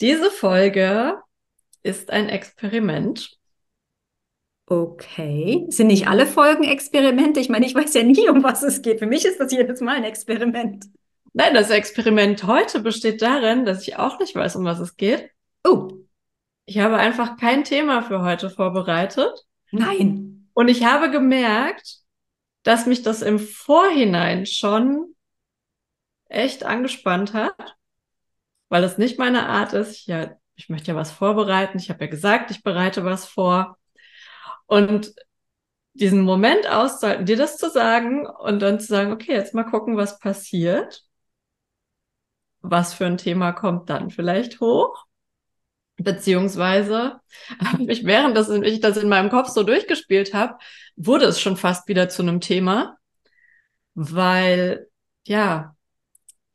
Diese Folge ist ein Experiment. Okay. Sind nicht alle Folgen Experimente? Ich meine, ich weiß ja nie, um was es geht. Für mich ist das jedes Mal ein Experiment. Nein, das Experiment heute besteht darin, dass ich auch nicht weiß, um was es geht. Oh, Ich habe einfach kein Thema für heute vorbereitet. nein. Und ich habe gemerkt, dass mich das im Vorhinein schon echt angespannt hat, weil es nicht meine Art ist. Ich, ja, ich möchte ja was vorbereiten. Ich habe ja gesagt, ich bereite was vor. Und diesen Moment auszuhalten, dir das zu sagen und dann zu sagen, okay, jetzt mal gucken, was passiert. Was für ein Thema kommt dann vielleicht hoch? Beziehungsweise, ich, während das, ich das in meinem Kopf so durchgespielt habe, wurde es schon fast wieder zu einem Thema, weil, ja,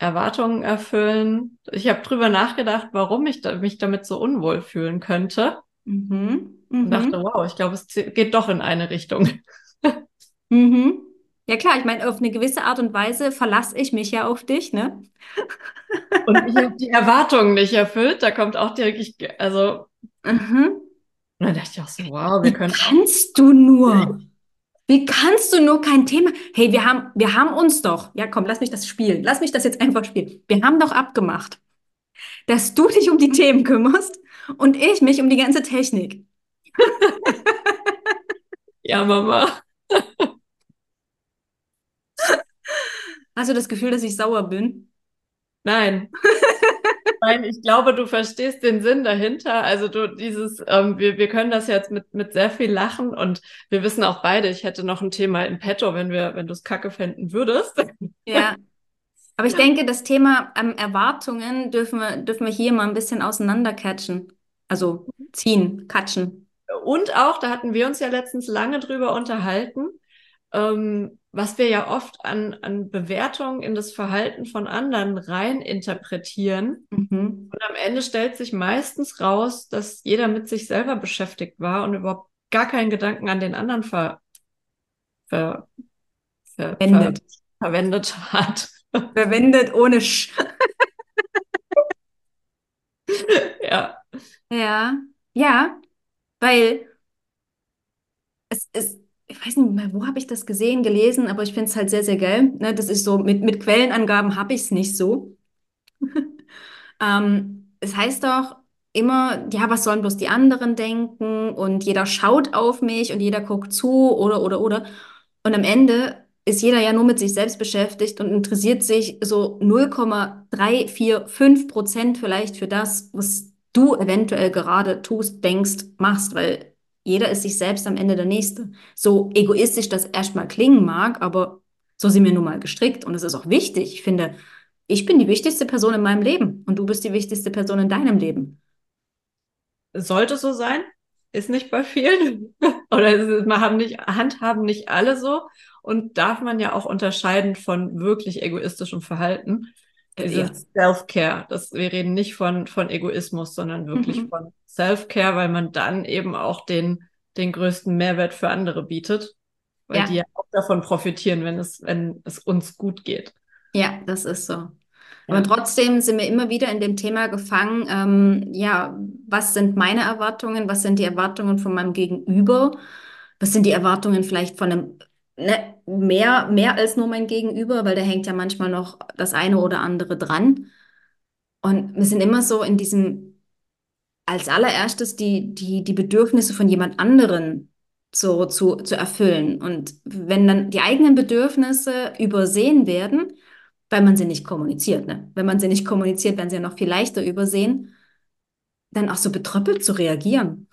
Erwartungen erfüllen. Ich habe drüber nachgedacht, warum ich da, mich damit so unwohl fühlen könnte. Mhm. Und Mhm. dachte, wow, ich glaube, es geht doch in eine Richtung. Mhm. Ja klar, ich meine, auf eine gewisse Art und Weise verlasse ich mich ja auf dich, ne? Und ich habe die Erwartungen nicht erfüllt. Da kommt auch direkt, ich, also, Mhm. und dann dachte ich auch so, wow, wir Wie können kannst du nur? Wie kannst du nur kein Thema? Hey, wir haben, wir haben uns doch. Ja, komm, lass mich das spielen. Lass mich das jetzt einfach spielen. Wir haben doch abgemacht, dass du dich um die Themen kümmerst und ich mich um die ganze Technik. Ja, Mama. Hast du das Gefühl, dass ich sauer bin? Nein. Nein, ich glaube, du verstehst den Sinn dahinter. Also du dieses, ähm, wir, wir können das jetzt mit, mit sehr viel lachen und wir wissen auch beide, ich hätte noch ein Thema in petto, wenn wir, wenn du es kacke fänden würdest. Ja. Aber ich denke, das Thema ähm, Erwartungen dürfen wir, dürfen wir hier mal ein bisschen auseinandercatchen. Also ziehen, catchen. Und auch, da hatten wir uns ja letztens lange drüber unterhalten, ähm, was wir ja oft an, an Bewertungen in das Verhalten von anderen rein interpretieren. Mhm. Und am Ende stellt sich meistens raus, dass jeder mit sich selber beschäftigt war und überhaupt gar keinen Gedanken an den anderen ver, ver, ver, ver, Verwendet. verwendet hat. Verwendet ohne Sch. ja. Ja, ja, weil es ist, ich weiß nicht mehr, wo habe ich das gesehen, gelesen, aber ich finde es halt sehr, sehr geil. Ne? Das ist so, mit, mit Quellenangaben habe ich es nicht so. Ähm, es heißt doch immer, ja, was sollen bloß die anderen denken? Und jeder schaut auf mich und jeder guckt zu oder, oder, oder. Und am Ende ist jeder ja nur mit sich selbst beschäftigt und interessiert sich so 0,345 Prozent vielleicht für das, was du eventuell gerade tust, denkst, machst, weil jeder ist sich selbst am Ende der Nächste. So egoistisch das erstmal klingen mag, aber so sind wir nun mal gestrickt und es ist auch wichtig. Ich finde, ich bin die wichtigste Person in meinem Leben und du bist die wichtigste Person in deinem Leben. Sollte so sein, ist nicht bei vielen. Oder ist, man haben nicht, handhaben nicht alle so. Und darf man ja auch unterscheiden von wirklich egoistischem Verhalten. Dieses Self-Care. Das, wir reden nicht von, von Egoismus, sondern wirklich Mhm. von Self-Care, weil man dann eben auch den, den größten Mehrwert für andere bietet. Weil Ja. die ja auch davon profitieren, wenn es, wenn es uns gut geht. Ja, das ist so. Ja. Aber trotzdem sind wir immer wieder in dem Thema gefangen, ähm, ja, was sind meine Erwartungen, was sind die Erwartungen von meinem Gegenüber, was sind die Erwartungen vielleicht von einem, ne, mehr, mehr als nur mein Gegenüber, weil da hängt ja manchmal noch das eine oder andere dran. Und wir sind immer so in diesem, als allererstes die, die, die Bedürfnisse von jemand anderen so zu, zu erfüllen. Und wenn dann die eigenen Bedürfnisse übersehen werden, weil man sie nicht kommuniziert, ne? Wenn man sie nicht kommuniziert, werden sie ja noch viel leichter übersehen, dann auch so betröppelt zu reagieren.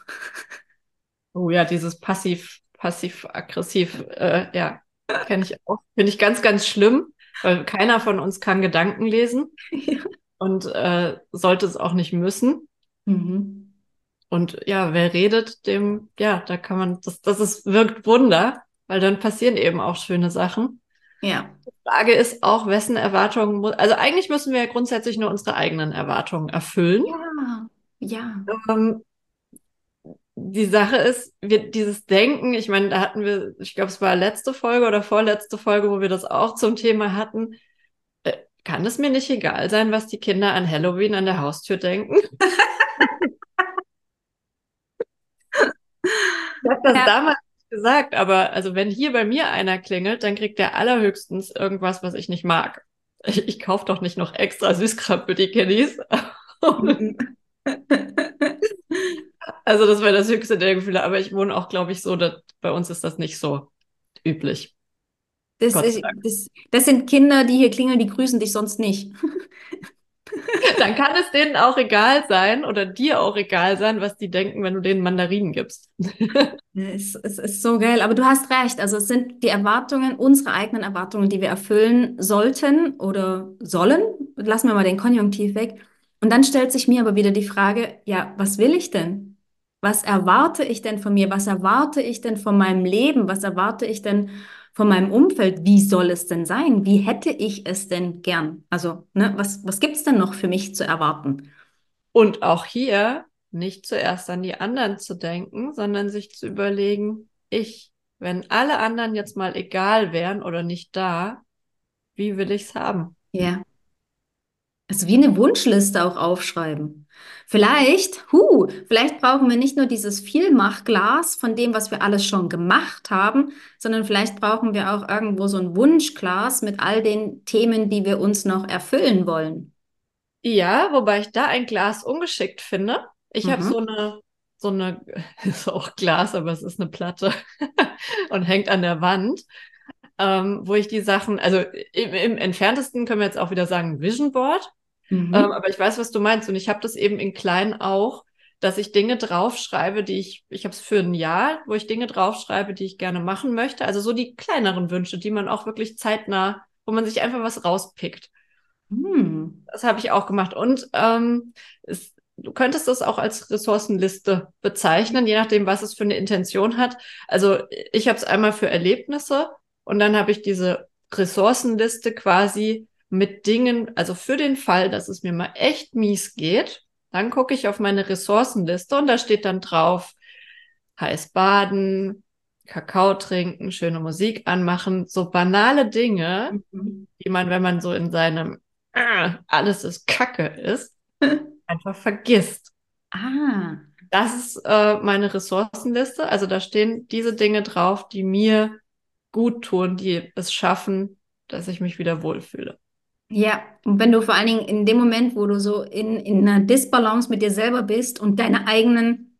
Oh ja, dieses passiv, passiv-aggressiv, äh, ja, kenne ich auch. Finde ich ganz, ganz schlimm, weil keiner von uns kann Gedanken lesen. Ja. und äh, sollte es auch nicht müssen. Mhm. Und ja, wer redet, dem, ja, da kann man, das, das ist, wirkt Wunder, weil dann passieren eben auch schöne Sachen. Ja. Die Frage ist auch, wessen Erwartungen muss, also eigentlich müssen wir ja grundsätzlich nur unsere eigenen Erwartungen erfüllen. Ja. Ja. Ähm, die Sache ist, wir, dieses Denken, ich meine, da hatten wir, ich glaube, es war letzte Folge oder vorletzte Folge, wo wir das auch zum Thema hatten. Äh, kann es mir nicht egal sein, was die Kinder an Halloween an der Haustür denken? ich habe das Ja. damals gesagt, aber also wenn hier bei mir einer klingelt, dann kriegt der allerhöchstens irgendwas, was ich nicht mag. Ich, ich kaufe doch nicht noch extra Süßkram für die Kiddies. Also das wäre das höchste der Gefühle, aber ich wohne auch, glaube ich, so, dass bei uns ist das nicht so üblich. Das, ist, das, das sind Kinder, die hier klingeln, die grüßen dich sonst nicht. Dann kann es denen auch egal sein oder dir auch egal sein, was die denken, wenn du denen Mandarinen gibst. Es, es ist so geil, aber du hast recht. Also es sind die Erwartungen, unsere eigenen Erwartungen, die wir erfüllen sollten oder sollen. Lassen wir mal den Konjunktiv weg. Und dann stellt sich mir aber wieder die Frage, ja, was will ich denn? Was erwarte ich denn von mir? Was erwarte ich denn von meinem Leben? Was erwarte ich denn von meinem Umfeld? Wie soll es denn sein? Wie hätte ich es denn gern? Also, ne, was, was gibt's denn noch für mich zu erwarten? Und auch hier nicht zuerst an die anderen zu denken, sondern sich zu überlegen, ich, wenn alle anderen jetzt mal egal wären oder nicht da, wie will ich's haben? Ja. Also wie eine Wunschliste auch aufschreiben. Vielleicht, hu, vielleicht brauchen wir nicht nur dieses Vielmachglas von dem, was wir alles schon gemacht haben, sondern vielleicht brauchen wir auch irgendwo so ein Wunschglas mit all den Themen, die wir uns noch erfüllen wollen. Ja, wobei ich da ein Glas ungeschickt finde. Ich habe Mhm. so eine, so eine, ist auch Glas, aber es ist eine Platte und hängt an der Wand, ähm, wo ich die Sachen, also im, im entferntesten können wir jetzt auch wieder sagen Vision Board, Mhm. ähm, aber ich weiß, was du meinst und ich habe das eben in klein auch, dass ich Dinge draufschreibe, die ich, ich habe es für ein Jahr, wo ich Dinge draufschreibe, die ich gerne machen möchte. Also so die kleineren Wünsche, die man auch wirklich zeitnah, wo man sich einfach was rauspickt. Hm. Das habe ich auch gemacht. Und ähm, es, du könntest das auch als Ressourcenliste bezeichnen, je nachdem, was es für eine Intention hat. Also ich habe es einmal für Erlebnisse und dann habe ich diese Ressourcenliste quasi mit Dingen, also für den Fall, dass es mir mal echt mies geht, dann gucke ich auf meine Ressourcenliste und da steht dann drauf, heiß baden, Kakao trinken, schöne Musik anmachen, so banale Dinge, Mhm. die man, wenn man so in seinem äh, alles ist Kacke ist, einfach vergisst. Ah, Das ist äh, meine Ressourcenliste. Also da stehen diese Dinge drauf, die mir gut tun, die es schaffen, dass ich mich wieder wohlfühle. Ja. Und wenn du vor allen Dingen in dem Moment, wo du so in, in einer Disbalance mit dir selber bist und deine eigenen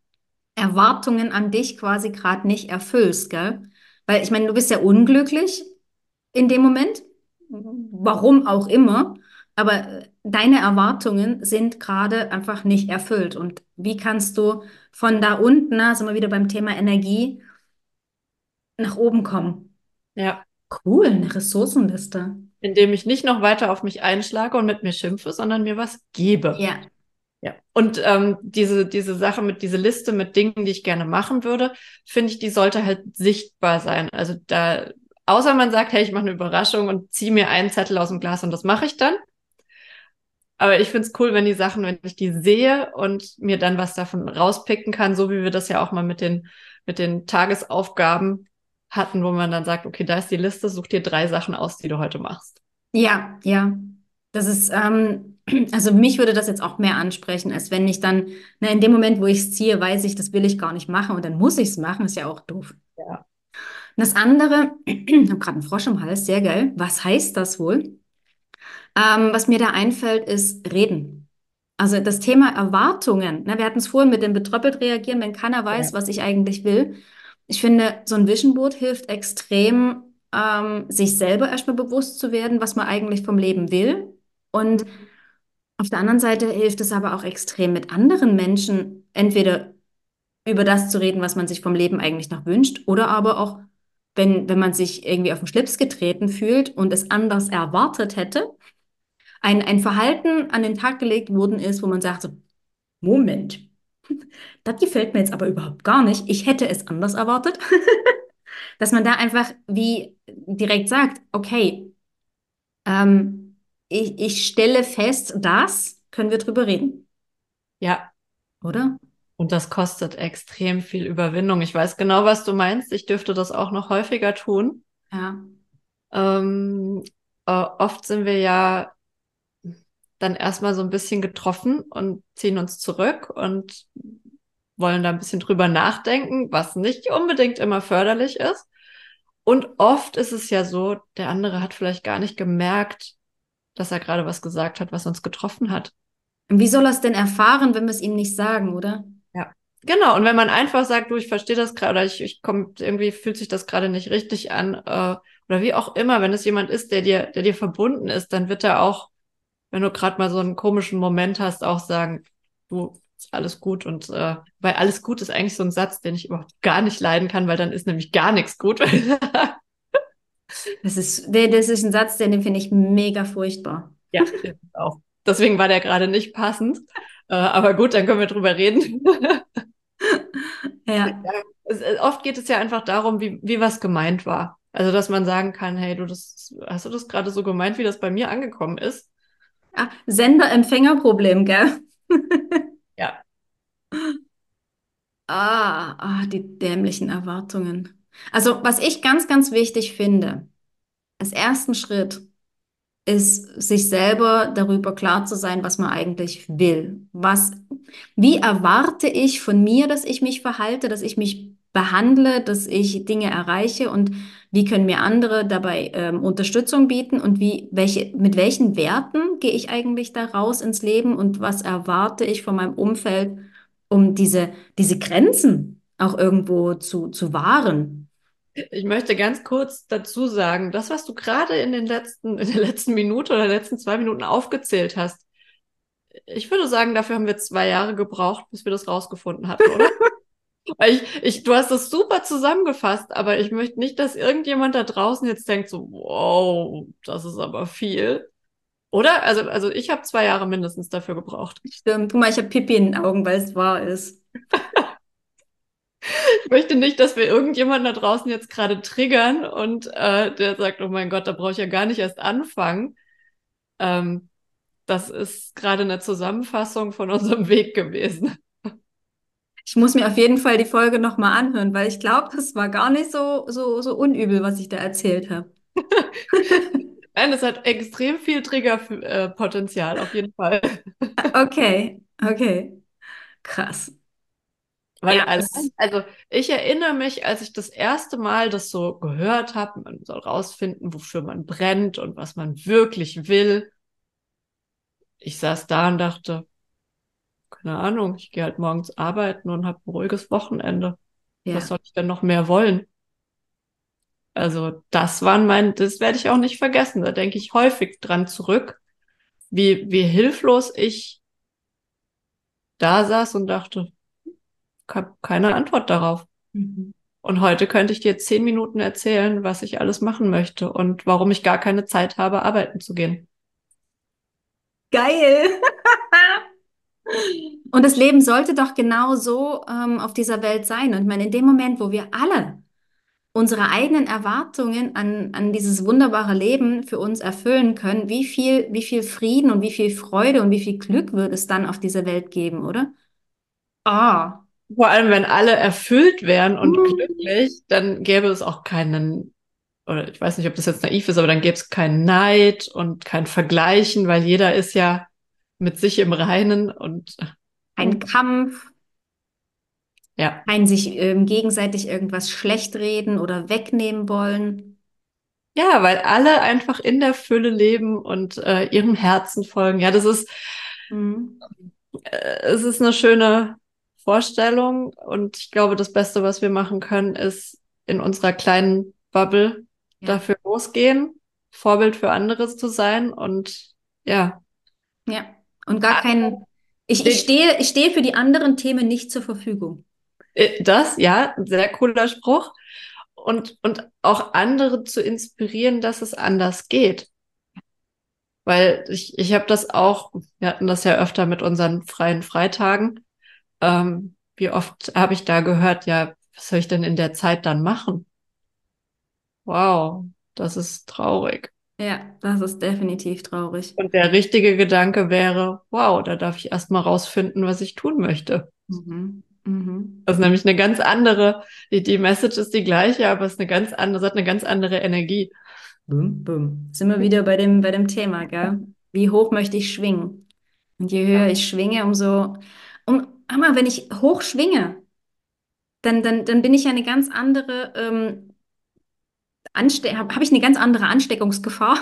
Erwartungen an dich quasi gerade nicht erfüllst, gell? Weil ich meine, du bist ja unglücklich in dem Moment, warum auch immer, aber deine Erwartungen sind gerade einfach nicht erfüllt. Und wie kannst du von da unten, na, sind wir wieder beim Thema Energie, nach oben kommen? Ja. Cool, eine Ressourcenliste. Indem ich nicht noch weiter auf mich einschlage und mit mir schimpfe, sondern mir was gebe. Ja, Ja. Und ähm, diese, diese Sache mit, diese Liste mit Dingen, die ich gerne machen würde, finde ich, die sollte halt sichtbar sein. Also da, außer man sagt, hey, ich mache eine Überraschung und ziehe mir einen Zettel aus dem Glas und das mache ich dann. Aber ich finde es cool, wenn die Sachen, wenn ich die sehe und mir dann was davon rauspicken kann, so wie wir das ja auch mal mit den, mit den Tagesaufgaben hatten, wo man dann sagt, okay, da ist die Liste, such dir drei Sachen aus, die du heute machst. ja, ja. Das ist, ähm, also mich würde das jetzt auch mehr ansprechen, als wenn ich dann, na, in dem Moment, wo ich es ziehe, weiß ich, das will ich gar nicht machen und dann muss ich es machen, ist ja auch doof. Ja. Und das andere, ich habe gerade einen Frosch im Hals, sehr geil. Was heißt das wohl? Ähm, was mir da einfällt, ist reden. Also das Thema Erwartungen. Ne, wir hatten es vorhin mit dem betröppelt reagieren, wenn keiner weiß, Ja. was ich eigentlich will. Ich finde, so ein Vision Board hilft extrem, ähm, sich selber erstmal bewusst zu werden, was man eigentlich vom Leben will. Und auf der anderen Seite hilft es aber auch extrem, mit anderen Menschen entweder über das zu reden, was man sich vom Leben eigentlich noch wünscht, oder aber auch, wenn, wenn man sich irgendwie auf den Schlips getreten fühlt und es anders erwartet hätte, ein, ein Verhalten an den Tag gelegt worden ist, wo man sagt, so, Moment, das gefällt mir jetzt aber überhaupt gar nicht. Ich hätte es anders erwartet. Dass man da einfach wie direkt sagt, okay, ähm, ich, ich stelle fest, das können wir drüber reden. Ja. Oder? Und das kostet extrem viel Überwindung. Ich weiß genau, was du meinst. Ich dürfte das auch noch häufiger tun. Ja. Ähm, äh, oft sind wir ja dann erstmal so ein bisschen getroffen und ziehen uns zurück und wollen da ein bisschen drüber nachdenken, was nicht unbedingt immer förderlich ist. Und oft ist es ja so, der andere hat vielleicht gar nicht gemerkt, dass er gerade was gesagt hat, was uns getroffen hat. Wie soll er es denn erfahren, wenn wir es ihm nicht sagen, oder? Ja. Genau, und wenn man einfach sagt, du, ich verstehe das gerade oder ich, ich komme, irgendwie fühlt sich das gerade nicht richtig an, äh, oder wie auch immer, wenn es jemand ist, der dir, der dir verbunden ist, dann wird er auch, wenn du gerade mal so einen komischen Moment hast, auch sagen, du, ist alles gut und äh, weil alles gut ist eigentlich so ein Satz, den ich überhaupt gar nicht leiden kann, weil dann ist nämlich gar nichts gut. das ist, das ist ein Satz, den finde ich mega furchtbar. Ja, auch. Deswegen war der gerade nicht passend. Äh, aber gut, dann können wir drüber reden. ja. äh, oft geht es ja einfach darum, wie, wie was gemeint war. Also, dass man sagen kann, hey, du, das, hast du das gerade so gemeint, wie das bei mir angekommen ist? Ah, Sender-Empfänger-Problem, gell? ja. Ah, ah, die dämlichen Erwartungen. Also, was ich ganz, ganz wichtig finde, als ersten Schritt ist, sich selber darüber klar zu sein, was man eigentlich will. Was, wie erwarte ich von mir, dass ich mich verhalte, dass ich mich behandle, dass ich Dinge erreiche und wie können mir andere dabei ähm, Unterstützung bieten und wie, welche, mit welchen Werten gehe ich eigentlich da raus ins Leben und was erwarte ich von meinem Umfeld, um diese, diese Grenzen auch irgendwo zu, zu wahren. Ich möchte ganz kurz dazu sagen, das, was du gerade in den letzten, in der letzten Minute oder letzten zwei Minuten aufgezählt hast, ich würde sagen, dafür haben wir zwei Jahre gebraucht, bis wir das rausgefunden hatten, oder? Ich, ich, du hast das super zusammengefasst, aber ich möchte nicht, dass irgendjemand da draußen jetzt denkt, so, wow, das ist aber viel. Oder? Also, also ich habe zwei Jahre mindestens dafür gebraucht. Stimmt. Guck mal, ich habe Pipi in den Augen, weil es wahr ist. ich möchte nicht, dass wir irgendjemanden da draußen jetzt gerade triggern und äh, der sagt, oh mein Gott, da brauche ich ja gar nicht erst anfangen. Ähm, das ist gerade eine Zusammenfassung von unserem Weg gewesen. Ich muss mir auf jeden Fall die Folge nochmal anhören, weil ich glaube, das war gar nicht so, so, so unübel, was ich da erzählt habe. Nein, es hat extrem viel Triggerpotenzial, auf jeden Fall. okay, okay. Krass. Weil ja. also, also ich erinnere mich, als ich das erste Mal das so gehört habe, man soll rausfinden, wofür man brennt und was man wirklich will. Ich saß da und dachte, keine Ahnung, ich gehe halt morgens arbeiten und habe ein ruhiges Wochenende. Ja. Was soll ich denn noch mehr wollen? Also das waren mein, das werde ich auch nicht vergessen. Da denke ich häufig dran zurück, wie, wie hilflos ich da saß und dachte, habe keine Antwort darauf. Mhm. Und heute könnte ich dir zehn Minuten erzählen, was ich alles machen möchte und warum ich gar keine Zeit habe, arbeiten zu gehen. Geil. Und das Leben sollte doch genau so ähm, auf dieser Welt sein. Und ich meine, in dem Moment, wo wir alle unsere eigenen Erwartungen an, an dieses wunderbare Leben für uns erfüllen können, wie viel, wie viel Frieden und wie viel Freude und wie viel Glück wird es dann auf dieser Welt geben, oder? Ah. Vor allem, wenn alle erfüllt wären und mhm. glücklich, dann gäbe es auch keinen, oder ich weiß nicht, ob das jetzt naiv ist, aber dann gäbe es keinen Neid und kein Vergleichen, weil jeder ist ja mit sich im Reinen und ein Kampf. Ja. Ein sich ähm, gegenseitig irgendwas schlecht reden oder wegnehmen wollen. Ja, weil alle einfach in der Fülle leben und äh, ihrem Herzen folgen. Ja, das ist, mhm. äh, es ist eine schöne Vorstellung und ich glaube, das Beste, was wir machen können, ist in unserer kleinen Bubble ja. dafür losgehen, Vorbild für anderes zu sein und ja. Ja. Und gar kein, ich, ich stehe, ich stehe für die anderen Themen nicht zur Verfügung. Äh, das, ja, sehr cooler Spruch. Und, und auch andere zu inspirieren, dass es anders geht. Weil ich, ich habe das auch, wir hatten das ja öfter mit unseren freien Freitagen. Ähm, wie oft habe ich da gehört, ja, was soll ich denn in der Zeit dann machen? Wow, das ist traurig. Ja, das ist definitiv traurig. Und der richtige Gedanke wäre, wow, da darf ich erst mal rausfinden, was ich tun möchte. Mhm. Mhm. Das ist nämlich eine ganz andere, die, die Message ist die gleiche, aber es ist eine ganz andere, es hat eine ganz andere Energie. Bum, bum. Sind wir wieder bei dem, bei dem Thema, gell? Wie hoch möchte ich schwingen? Und je höher ich schwinge, umso, um, aber wenn ich hoch schwinge, dann, dann, dann bin ich ja eine ganz andere, ähm, habe hab ich eine ganz andere Ansteckungsgefahr,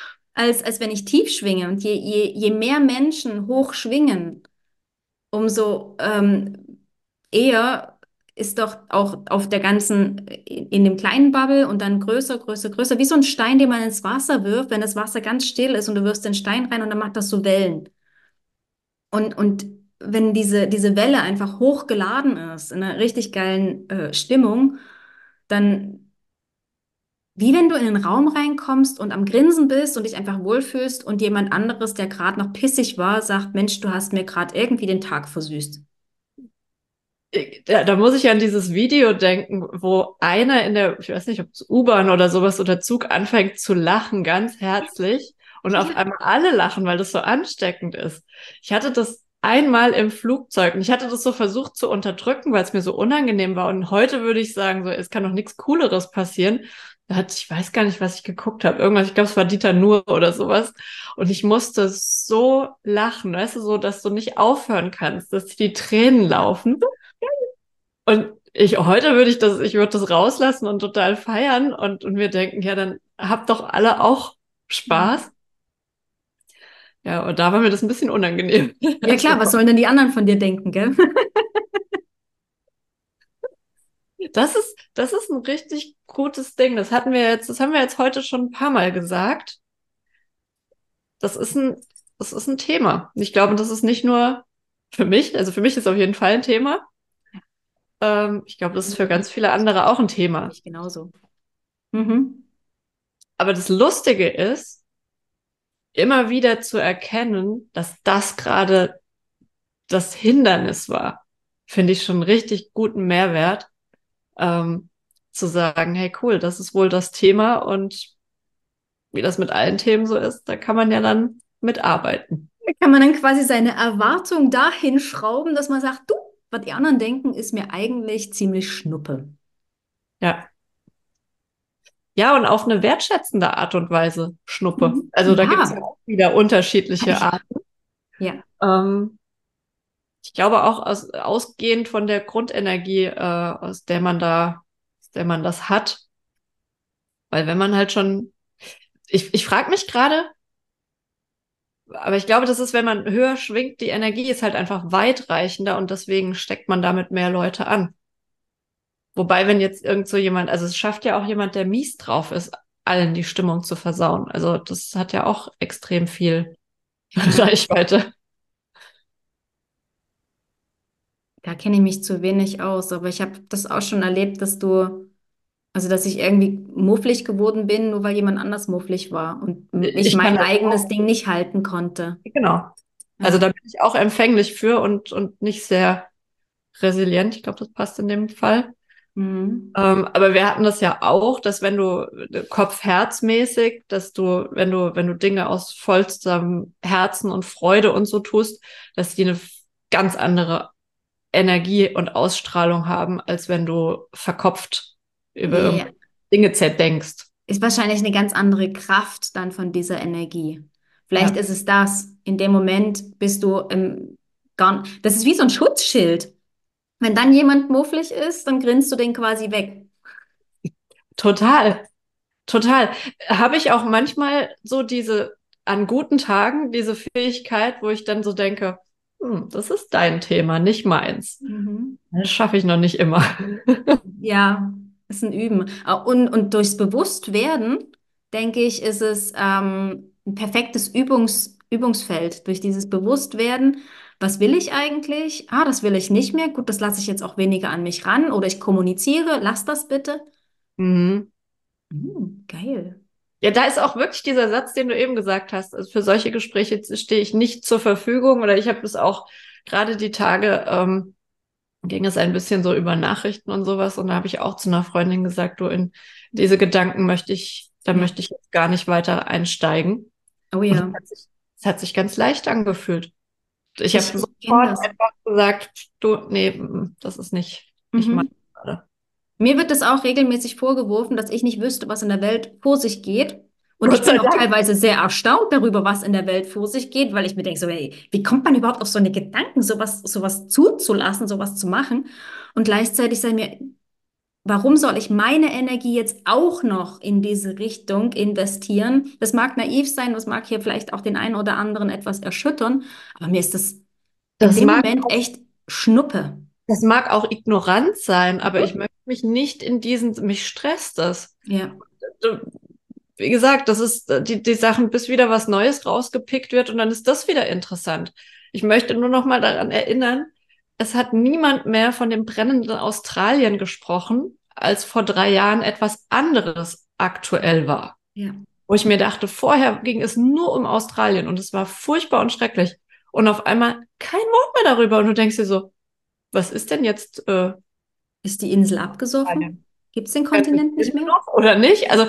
als, als wenn ich tief schwinge. Und je, je, je mehr Menschen hoch schwingen, umso ähm, eher ist doch auch auf der ganzen, in dem kleinen Bubble und dann größer, größer, größer, wie so ein Stein, den man ins Wasser wirft, wenn das Wasser ganz still ist und du wirfst den Stein rein und dann macht das so Wellen. Und, und wenn diese, diese Welle einfach hochgeladen ist, in einer richtig geilen äh, Stimmung, dann wie wenn du in den Raum reinkommst und am Grinsen bist und dich einfach wohlfühlst und jemand anderes, der gerade noch pissig war, sagt, Mensch, du hast mir gerade irgendwie den Tag versüßt. Da, da, muss ich an dieses Video denken, wo einer in der, ich weiß nicht, ob es U-Bahn oder sowas oder Zug anfängt zu lachen, ganz herzlich. Und auf einmal alle lachen, weil das so ansteckend ist. Ich hatte das einmal im Flugzeug und ich hatte das so versucht zu unterdrücken, weil es mir so unangenehm war. Und heute würde ich sagen, so, es kann doch nichts Cooleres passieren, hat, ich weiß gar nicht, was ich geguckt habe. Irgendwas, ich glaube, es war Dieter Nuhr oder sowas. Und ich musste so lachen, weißt du, so, dass du nicht aufhören kannst, dass die Tränen laufen. Und ich, heute würde ich das, ich würde das rauslassen und total feiern und, und wir denken, ja, dann habt doch alle auch Spaß. Ja, und da war mir das ein bisschen unangenehm. Ja, klar, was sollen denn die anderen von dir denken, gell? Das ist, das ist ein richtig gutes Ding. Das hatten wir jetzt, das haben wir jetzt heute schon ein paar Mal gesagt. Das ist ein, das ist ein Thema. Ich glaube, das ist nicht nur für mich, also für mich ist auf jeden Fall ein Thema. Ähm, ich glaube, das ist für ganz viele andere auch ein Thema. Ich genauso. Mhm. Aber das Lustige ist, immer wieder zu erkennen, dass das gerade das Hindernis war, finde ich schon einen richtig guten Mehrwert ähm, zu sagen, hey cool, das ist wohl das Thema und wie das mit allen Themen so ist, da kann man ja dann mitarbeiten. Da kann man dann quasi seine Erwartung dahin schrauben, dass man sagt, du, was die anderen denken, ist mir eigentlich ziemlich schnuppe. Ja. Ja, und auf eine wertschätzende Art und Weise Schnuppe. Mhm. Also da ja. gibt es ja auch wieder unterschiedliche Arten. Ja. Ähm, ich glaube auch aus, ausgehend von der Grundenergie, äh, aus der man da, aus der man das hat. Weil wenn man halt schon, ich, ich frage mich gerade, aber ich glaube, das ist, wenn man höher schwingt, die Energie ist halt einfach weitreichender und deswegen steckt man damit mehr Leute an. Wobei, wenn jetzt irgend so jemand, also es schafft ja auch jemand, der mies drauf ist, allen die Stimmung zu versauen. Also das hat ja auch extrem viel Reichweite. Da kenne ich mich zu wenig aus, aber ich habe das auch schon erlebt, dass du, also dass ich irgendwie mufflig geworden bin, nur weil jemand anders mufflig war und ich, ich mein eigenes auch. Ding nicht halten konnte. Genau. Also da bin ich auch empfänglich für und, und nicht sehr resilient. Ich glaube, das passt in dem Fall. Mhm. Ähm, aber wir hatten das ja auch, dass wenn du Kopf-Herz-mäßig, dass du, wenn du, wenn du Dinge aus vollstem Herzen und Freude und so tust, dass die eine ganz andere Energie und Ausstrahlung haben, als wenn du verkopft über yeah. Dinge zerdenkst. Ist wahrscheinlich eine ganz andere Kraft dann von dieser Energie. Vielleicht ja. ist es das. In dem Moment bist du im gar Das ist wie so ein Schutzschild. Wenn dann jemand mufflig ist, dann grinst du den quasi weg. Total. Total. Habe ich auch manchmal so diese, an guten Tagen, diese Fähigkeit, wo ich dann so denke, hm, das ist dein Thema, nicht meins. Mhm. Das schaffe ich noch nicht immer. ja, ist ein Üben. Und, und durchs Bewusstwerden, denke ich, ist es ähm, ein perfektes Übungs, Übungsfeld. Durch dieses Bewusstwerden, was will ich eigentlich? Ah, das will ich nicht mehr. Gut, das lasse ich jetzt auch weniger an mich ran. Oder ich kommuniziere, lass das bitte. Mhm. Mhm, geil. Ja, da ist auch wirklich dieser Satz, den du eben gesagt hast. Also für solche Gespräche stehe ich nicht zur Verfügung oder ich habe es auch gerade die Tage ähm, ging es ein bisschen so über Nachrichten und sowas und da habe ich auch zu einer Freundin gesagt, du in diese Gedanken möchte ich, da möchte ich jetzt gar nicht weiter einsteigen. Oh ja. Es hat, sich, hat sich ganz leicht angefühlt. Ich, ich habe sofort einfach gesagt, du, nee, das ist nicht, mhm. mein gerade. Mir wird das auch regelmäßig vorgeworfen, dass ich nicht wüsste, was in der Welt vor sich geht. Und ich bin auch teilweise sehr erstaunt darüber, was in der Welt vor sich geht, weil ich mir denke, so, ey, wie kommt man überhaupt auf so eine Gedanken, sowas, sowas zuzulassen, sowas zu machen? Und gleichzeitig sage ich mir, warum soll ich meine Energie jetzt auch noch in diese Richtung investieren? Das mag naiv sein, das mag hier vielleicht auch den einen oder anderen etwas erschüttern, aber mir ist das, das in dem Moment echt Schnuppe. Das mag auch ignorant sein, aber ich möchte mich nicht in diesen, mich stresst das. Ja. Wie gesagt, das ist die, die Sachen, bis wieder was Neues rausgepickt wird und dann ist das wieder interessant. Ich möchte nur noch mal daran erinnern, es hat niemand mehr von dem brennenden Australien gesprochen, als vor drei Jahren etwas anderes aktuell war. Ja. Wo ich mir dachte, vorher ging es nur um Australien und es war furchtbar und schrecklich. Und auf einmal kein Wort mehr darüber. Und du denkst dir so, was ist denn jetzt? Äh, ist die Insel abgesoffen? Gibt es den Kontinent nicht mehr? Oder nicht? Also,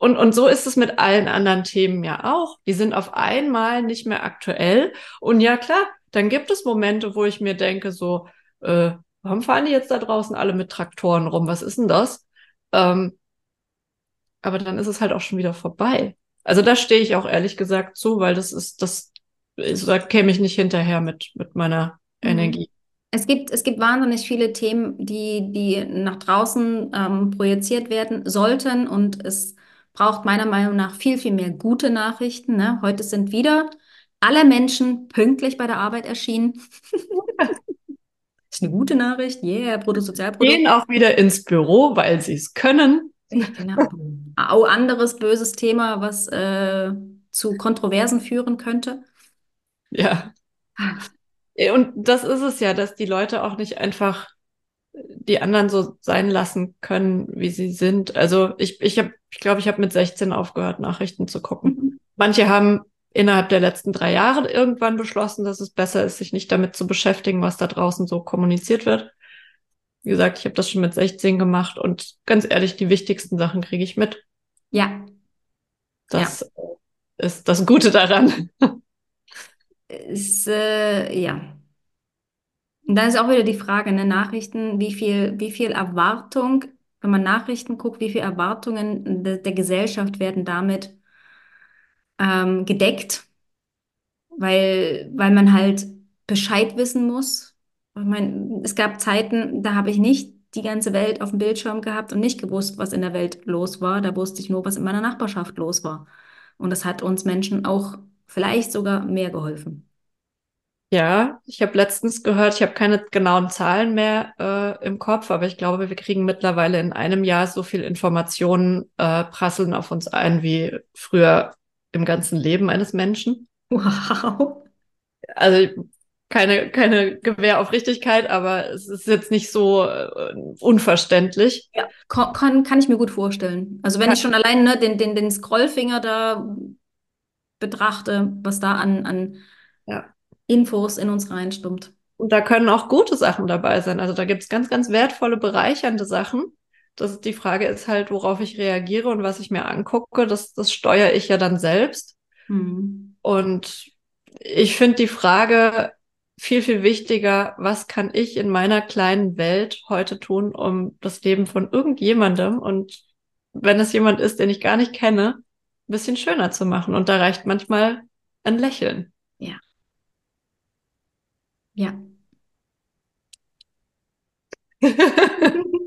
und, und so ist es mit allen anderen Themen ja auch. Die sind auf einmal nicht mehr aktuell. Und ja, klar, dann gibt es Momente, wo ich mir denke, so, äh, warum fahren die jetzt da draußen alle mit Traktoren rum? Was ist denn das? Ähm, aber dann ist es halt auch schon wieder vorbei. Also da stehe ich auch ehrlich gesagt zu, weil das ist, das, da käme ich nicht hinterher mit, mit meiner mhm. Energie. Es gibt, es gibt wahnsinnig viele Themen, die, die nach draußen ähm, projiziert werden sollten und es braucht meiner Meinung nach viel, viel mehr gute Nachrichten. Ne? Heute sind wieder alle Menschen pünktlich bei der Arbeit erschienen. das ist eine gute Nachricht. Yeah, Bruttosozialprodukt. Gehen auch wieder ins Büro, weil sie es können. Genau. Auch anderes böses Thema, was äh, zu Kontroversen führen könnte. Ja. Und das ist es ja, dass die Leute auch nicht einfach die anderen so sein lassen können, wie sie sind. Also ich, ich habe, ich glaube, ich habe mit 16 aufgehört, Nachrichten zu gucken. Mhm. Manche haben innerhalb der letzten drei Jahre irgendwann beschlossen, dass es besser ist, sich nicht damit zu beschäftigen, was da draußen so kommuniziert wird. Wie gesagt, ich habe das schon mit 16 gemacht und ganz ehrlich, die wichtigsten Sachen kriege ich mit. Ja. Das ja. ist das Gute daran. Ist, äh, ja. Und dann ist auch wieder die Frage, ne, Nachrichten, wie viel, wie viel Erwartung, wenn man Nachrichten guckt, wie viel Erwartungen de, der Gesellschaft werden damit ähm, gedeckt, weil, weil man halt Bescheid wissen muss. Ich meine, es gab Zeiten, da habe ich nicht die ganze Welt auf dem Bildschirm gehabt und nicht gewusst, was in der Welt los war. Da wusste ich nur, was in meiner Nachbarschaft los war. Und das hat uns Menschen auch vielleicht sogar mehr geholfen. Ja, ich habe letztens gehört, ich habe keine genauen Zahlen mehr äh, im Kopf, aber ich glaube, wir kriegen mittlerweile in einem Jahr so viel Informationen äh, prasseln auf uns ein wie früher im ganzen Leben eines Menschen. Wow. Also keine, keine Gewähr auf Richtigkeit, aber es ist jetzt nicht so äh, unverständlich. Ja, kann, kann ich mir gut vorstellen. Also wenn kann ich schon allein ne, den, den, den Scrollfinger da betrachte, was da an, an ja. Infos in uns reinstummt. Und da können auch gute Sachen dabei sein. Also da gibt es ganz, ganz wertvolle, bereichernde Sachen. Das, die Frage ist halt, worauf ich reagiere und was ich mir angucke. Das, das steuere ich ja dann selbst. Mhm. Und ich finde die Frage viel, viel wichtiger, was kann ich in meiner kleinen Welt heute tun, um das Leben von irgendjemandem und wenn es jemand ist, den ich gar nicht kenne, ein bisschen schöner zu machen. Und da reicht manchmal ein Lächeln. Ja. Ja.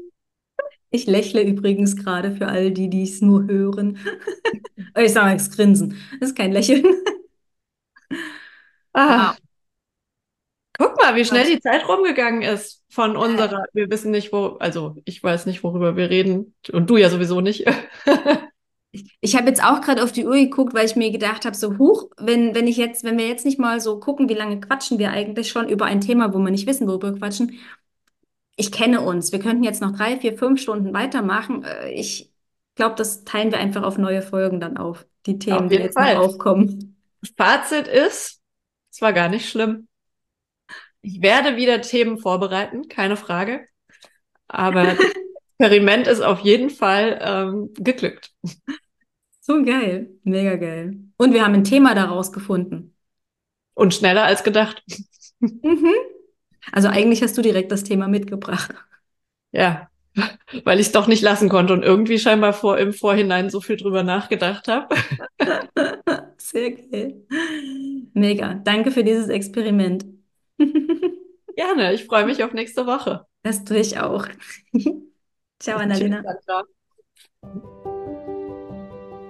Ich lächle übrigens gerade für all die, die es nur hören. ich sage jetzt Grinsen. Das ist kein Lächeln. Ah. Wow. Guck mal, wie schnell die Zeit rumgegangen ist von unserer. Wir wissen nicht, wo, also ich weiß nicht, worüber wir reden. Und du ja sowieso nicht. ich habe jetzt auch gerade auf die Uhr geguckt, weil ich mir gedacht habe, so huch, wenn, wenn ich jetzt, wenn wir jetzt nicht mal so gucken, wie lange quatschen wir eigentlich schon über ein Thema, wo wir nicht wissen, worüber wir quatschen, ich kenne uns. Wir könnten jetzt noch drei, vier, fünf Stunden weitermachen. Äh, ich, glaube, das teilen wir einfach auf neue Folgen dann auf. Die Themen, Auf die jetzt noch Fall. aufkommen. Fazit ist, es war gar nicht schlimm. Ich werde wieder Themen vorbereiten, keine Frage. Aber das Experiment ist auf jeden Fall ähm, geglückt. So geil. Mega geil. Und wir haben ein Thema daraus gefunden. Und schneller als gedacht. Mhm. Also eigentlich hast du direkt das Thema mitgebracht. Ja, weil ich es doch nicht lassen konnte und irgendwie scheinbar vor, im Vorhinein so viel drüber nachgedacht habe. Sehr geil. Mega. Danke für dieses Experiment. Gerne, ich freue mich auf nächste Woche. Das tue ich auch. Ciao, Annalena. Tschüss.